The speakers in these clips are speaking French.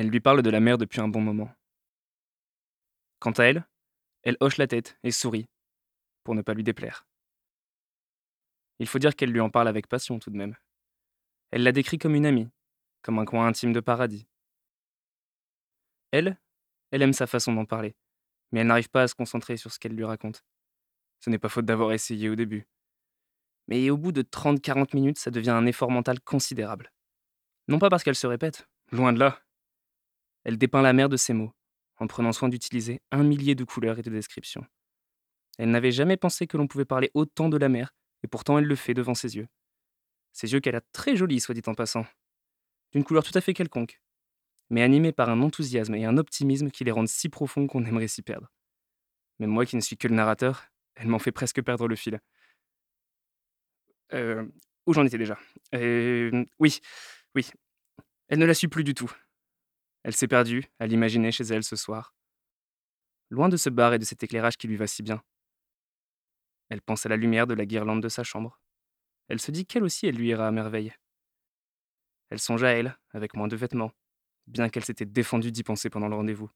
Elle lui parle de la mer depuis un bon moment. Quant à elle, elle hoche la tête et sourit, pour ne pas lui déplaire. Il faut dire qu'elle lui en parle avec passion tout de même. Elle la décrit comme une amie, comme un coin intime de paradis. Elle, elle aime sa façon d'en parler, mais elle n'arrive pas à se concentrer sur ce qu'elle lui raconte. Ce n'est pas faute d'avoir essayé au début. Mais au bout de 30-40 minutes, ça devient un effort mental considérable. Non pas parce qu'elle se répète, loin de là. Elle dépeint la mer de ses mots, en prenant soin d'utiliser un millier de couleurs et de descriptions. Elle n'avait jamais pensé que l'on pouvait parler autant de la mer, et pourtant elle le fait devant ses yeux. Ses yeux qu'elle a très jolis, soit dit en passant. D'une couleur tout à fait quelconque, mais animés par un enthousiasme et un optimisme qui les rendent si profonds qu'on aimerait s'y perdre. Même moi qui ne suis que le narrateur, elle m'en fait presque perdre le fil. Euh, où j'en étais déjà? Euh, Oui, oui. Elle ne la suit plus du tout. Elle s'est perdue à l'imaginer chez elle ce soir. Loin de ce bar et de cet éclairage qui lui va si bien. Elle pense à la lumière de la guirlande de sa chambre. Elle se dit qu'elle aussi, elle lui ira à merveille. Elle songe à elle, avec moins de vêtements, bien qu'elle s'était défendue d'y penser pendant le rendez-vous.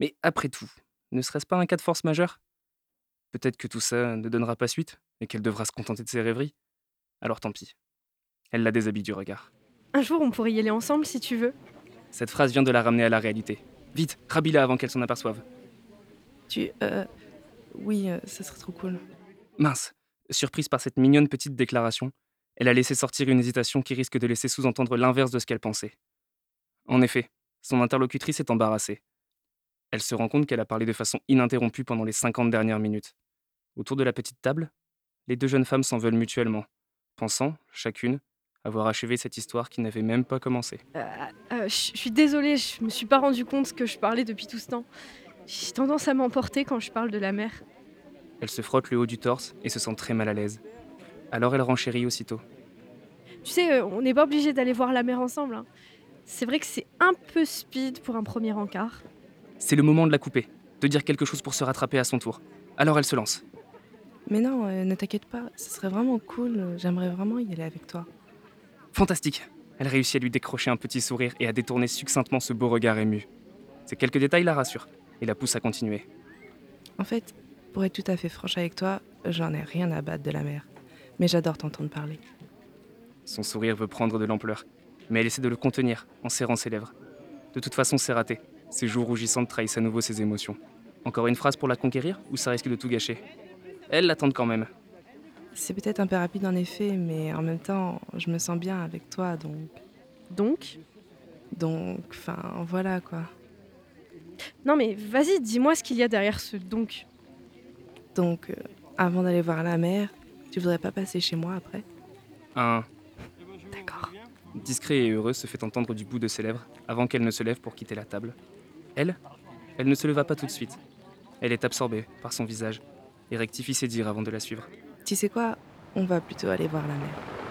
Mais après tout, ne serait-ce pas un cas de force majeure? Peut-être que tout ça ne donnera pas suite et qu'elle devra se contenter de ses rêveries? Alors tant pis. Elle la déshabille du regard. Un jour, on pourrait y aller ensemble si tu veux. Cette phrase vient de la ramener à la réalité. Vite, rabille-la avant qu'elle s'en aperçoive. Tu. Euh. Oui, euh, ça serait trop cool. Mince. Surprise par cette mignonne petite déclaration, elle a laissé sortir une hésitation qui risque de laisser sous-entendre l'inverse de ce qu'elle pensait. En effet, son interlocutrice est embarrassée. Elle se rend compte qu'elle a parlé de façon ininterrompue pendant les 50 dernières minutes. Autour de la petite table, les deux jeunes femmes s'en veulent mutuellement, pensant, chacune, avoir achevé cette histoire qui n'avait même pas commencé. Euh, euh, je suis désolée, je me suis pas rendu compte que je parlais depuis tout ce temps. J'ai tendance à m'emporter quand je parle de la mer. Elle se frotte le haut du torse et se sent très mal à l'aise. Alors elle renchérit aussitôt. Tu sais, euh, on n'est pas obligé d'aller voir la mer ensemble. hein. C'est vrai que c'est un peu speed pour un premier encart. C'est le moment de la couper, de dire quelque chose pour se rattraper à son tour. Alors elle se lance. Mais non, euh, ne t'inquiète pas, ce serait vraiment cool. J'aimerais vraiment y aller avec toi. Fantastique Elle réussit à lui décrocher un petit sourire et à détourner succinctement ce beau regard ému. Ces quelques détails la rassurent et la poussent à continuer. En fait, pour être tout à fait franche avec toi, j'en ai rien à battre de la mer. Mais j'adore t'entendre parler. Son sourire veut prendre de l'ampleur, mais elle essaie de le contenir en serrant ses lèvres. De toute façon, c'est raté. Ses joues rougissantes trahissent à nouveau ses émotions. Encore une phrase pour la conquérir ou ça risque de tout gâcher? Elle l'attend quand même. C'est peut-être un peu rapide en effet, mais en même temps, je me sens bien avec toi, donc. Donc? Donc, enfin, voilà quoi. Non mais vas-y, dis-moi ce qu'il y a derrière ce donc. Donc, euh, avant d'aller voir la mer, tu voudrais pas passer chez moi après? Un D'accord. discret et heureux se fait entendre du bout de ses lèvres avant qu'elle ne se lève pour quitter la table. Elle, elle ne se leva pas tout de suite. Elle est absorbée par son visage et rectifie ses dires avant de la suivre. Tu sais quoi? On va plutôt aller voir la mer.